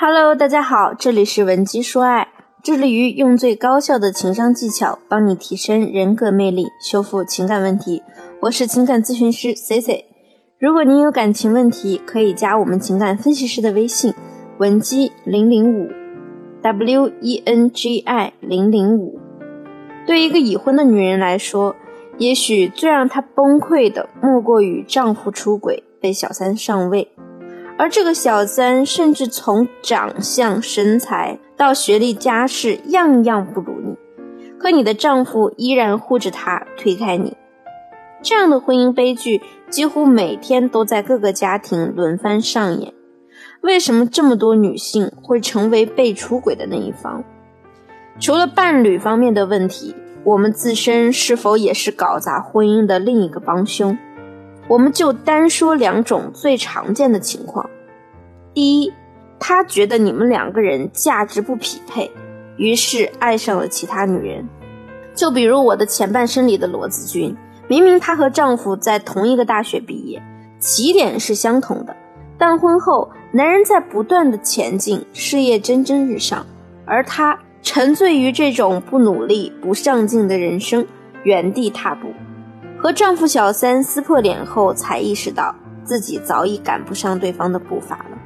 Hello，大家好，这里是文姬说爱，致力于用最高效的情商技巧帮你提升人格魅力，修复情感问题。我是情感咨询师 C C。如果您有感情问题，可以加我们情感分析师的微信文姬零零五 W E N G I 零零五。对一个已婚的女人来说，也许最让她崩溃的，莫过于丈夫出轨被小三上位，而这个小三甚至从长相、身材到学历、家世，样样不如你，可你的丈夫依然护着她，推开你。这样的婚姻悲剧几乎每天都在各个家庭轮番上演。为什么这么多女性会成为被出轨的那一方？除了伴侣方面的问题，我们自身是否也是搞砸婚姻的另一个帮凶？我们就单说两种最常见的情况。第一，他觉得你们两个人价值不匹配，于是爱上了其他女人。就比如我的前半生里的罗子君。明明她和丈夫在同一个大学毕业，起点是相同的，但婚后男人在不断的前进，事业蒸蒸日上，而她沉醉于这种不努力、不上进的人生，原地踏步。和丈夫小三撕破脸后，才意识到自己早已赶不上对方的步伐了。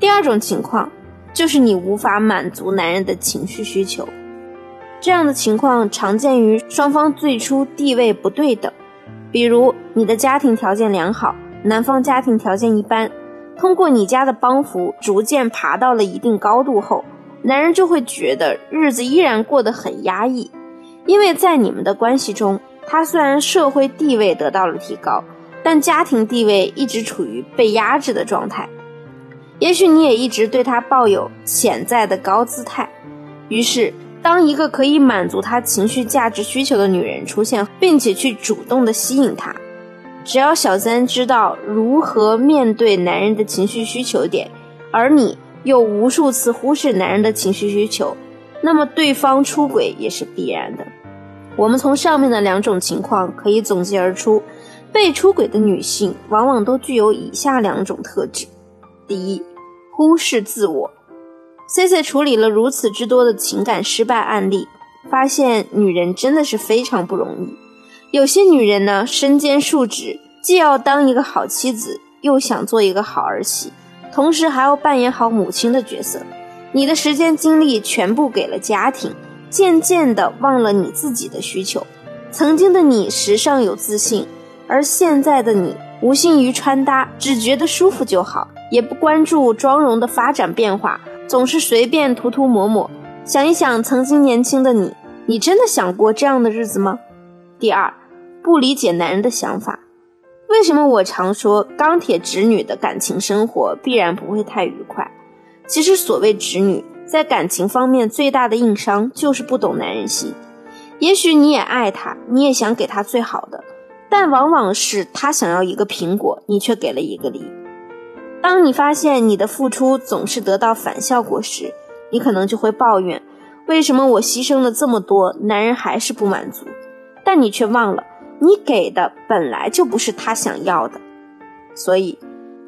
第二种情况，就是你无法满足男人的情绪需求。这样的情况常见于双方最初地位不对等，比如你的家庭条件良好，男方家庭条件一般，通过你家的帮扶，逐渐爬到了一定高度后，男人就会觉得日子依然过得很压抑，因为在你们的关系中，他虽然社会地位得到了提高，但家庭地位一直处于被压制的状态。也许你也一直对他抱有潜在的高姿态，于是。当一个可以满足他情绪价值需求的女人出现，并且去主动的吸引他，只要小三知道如何面对男人的情绪需求点，而你又无数次忽视男人的情绪需求，那么对方出轨也是必然的。我们从上面的两种情况可以总结而出，被出轨的女性往往都具有以下两种特质：第一，忽视自我。C C 处理了如此之多的情感失败案例，发现女人真的是非常不容易。有些女人呢，身兼数职，既要当一个好妻子，又想做一个好儿媳，同时还要扮演好母亲的角色。你的时间精力全部给了家庭，渐渐的忘了你自己的需求。曾经的你时尚有自信，而现在的你无心于穿搭，只觉得舒服就好，也不关注妆容的发展变化。总是随便涂涂抹抹，想一想曾经年轻的你，你真的想过这样的日子吗？第二，不理解男人的想法。为什么我常说钢铁直女的感情生活必然不会太愉快？其实所谓直女，在感情方面最大的硬伤就是不懂男人心。也许你也爱他，你也想给他最好的，但往往是他想要一个苹果，你却给了一个梨。当你发现你的付出总是得到反效果时，你可能就会抱怨：为什么我牺牲了这么多，男人还是不满足？但你却忘了，你给的本来就不是他想要的。所以，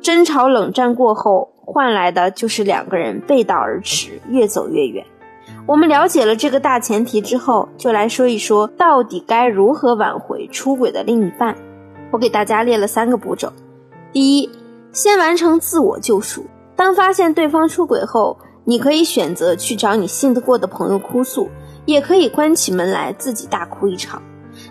争吵冷战过后，换来的就是两个人背道而驰，越走越远。我们了解了这个大前提之后，就来说一说到底该如何挽回出轨的另一半。我给大家列了三个步骤：第一。先完成自我救赎。当发现对方出轨后，你可以选择去找你信得过的朋友哭诉，也可以关起门来自己大哭一场。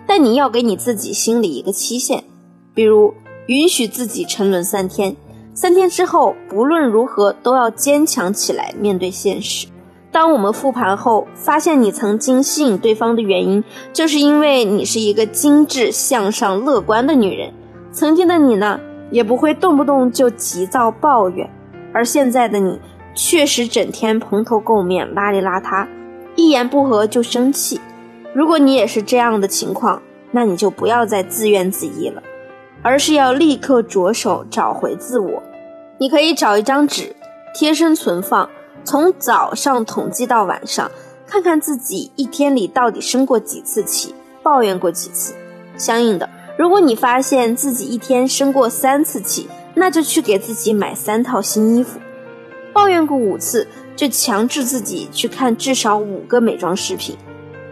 但你要给你自己心里一个期限，比如允许自己沉沦三天，三天之后不论如何都要坚强起来面对现实。当我们复盘后发现你曾经吸引对方的原因，就是因为你是一个精致、向上、乐观的女人。曾经的你呢？也不会动不动就急躁抱怨，而现在的你确实整天蓬头垢面、邋里邋遢，一言不合就生气。如果你也是这样的情况，那你就不要再自怨自艾了，而是要立刻着手找回自我。你可以找一张纸，贴身存放，从早上统计到晚上，看看自己一天里到底生过几次气，抱怨过几次，相应的。如果你发现自己一天生过三次气，那就去给自己买三套新衣服。抱怨过五次，就强制自己去看至少五个美妆视频。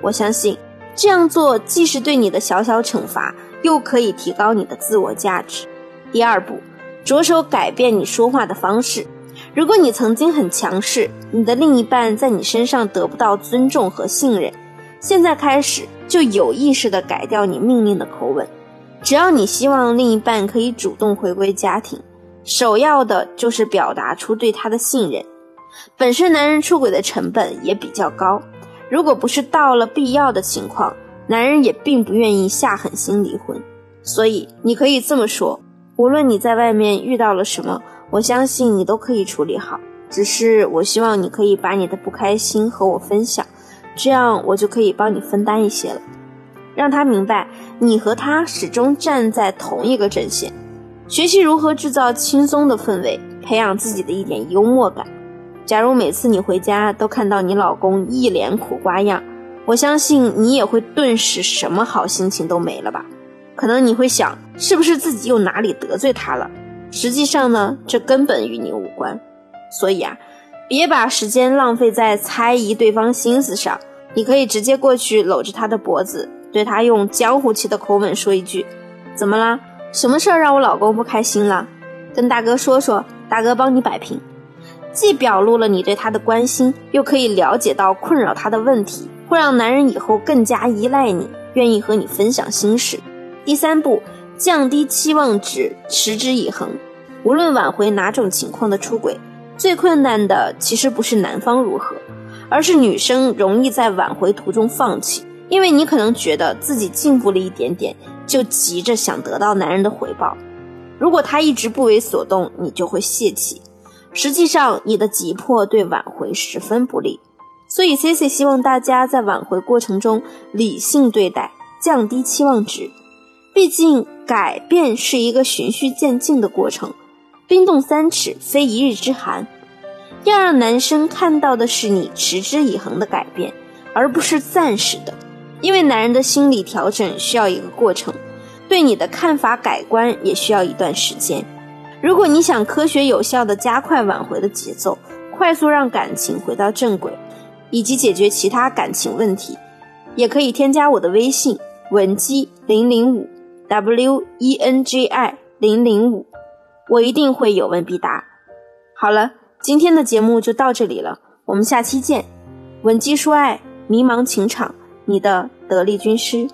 我相信这样做既是对你的小小惩罚，又可以提高你的自我价值。第二步，着手改变你说话的方式。如果你曾经很强势，你的另一半在你身上得不到尊重和信任，现在开始就有意识地改掉你命令的口吻。只要你希望另一半可以主动回归家庭，首要的就是表达出对他的信任。本身男人出轨的成本也比较高，如果不是到了必要的情况，男人也并不愿意下狠心离婚。所以你可以这么说：无论你在外面遇到了什么。我相信你都可以处理好，只是我希望你可以把你的不开心和我分享，这样我就可以帮你分担一些了。让他明白你和他始终站在同一个阵线。学习如何制造轻松的氛围，培养自己的一点幽默感。假如每次你回家都看到你老公一脸苦瓜样，我相信你也会顿时什么好心情都没了吧？可能你会想，是不是自己又哪里得罪他了？实际上呢，这根本与你无关，所以啊，别把时间浪费在猜疑对方心思上。你可以直接过去搂着他的脖子，对他用江湖气的口吻说一句：“怎么啦？什么事儿让我老公不开心了？跟大哥说说，大哥帮你摆平。”既表露了你对他的关心，又可以了解到困扰他的问题，会让男人以后更加依赖你，愿意和你分享心事。第三步。降低期望值，持之以恒。无论挽回哪种情况的出轨，最困难的其实不是男方如何，而是女生容易在挽回途中放弃。因为你可能觉得自己进步了一点点，就急着想得到男人的回报。如果他一直不为所动，你就会泄气。实际上，你的急迫对挽回十分不利。所以，C C 希望大家在挽回过程中理性对待，降低期望值。毕竟。改变是一个循序渐进的过程，冰冻三尺非一日之寒。要让男生看到的是你持之以恒的改变，而不是暂时的。因为男人的心理调整需要一个过程，对你的看法改观也需要一段时间。如果你想科学有效的加快挽回的节奏，快速让感情回到正轨，以及解决其他感情问题，也可以添加我的微信文姬零零五。w e n g i 零零五，我一定会有问必答。好了，今天的节目就到这里了，我们下期见。文姬说爱，迷茫情场，你的得力军师。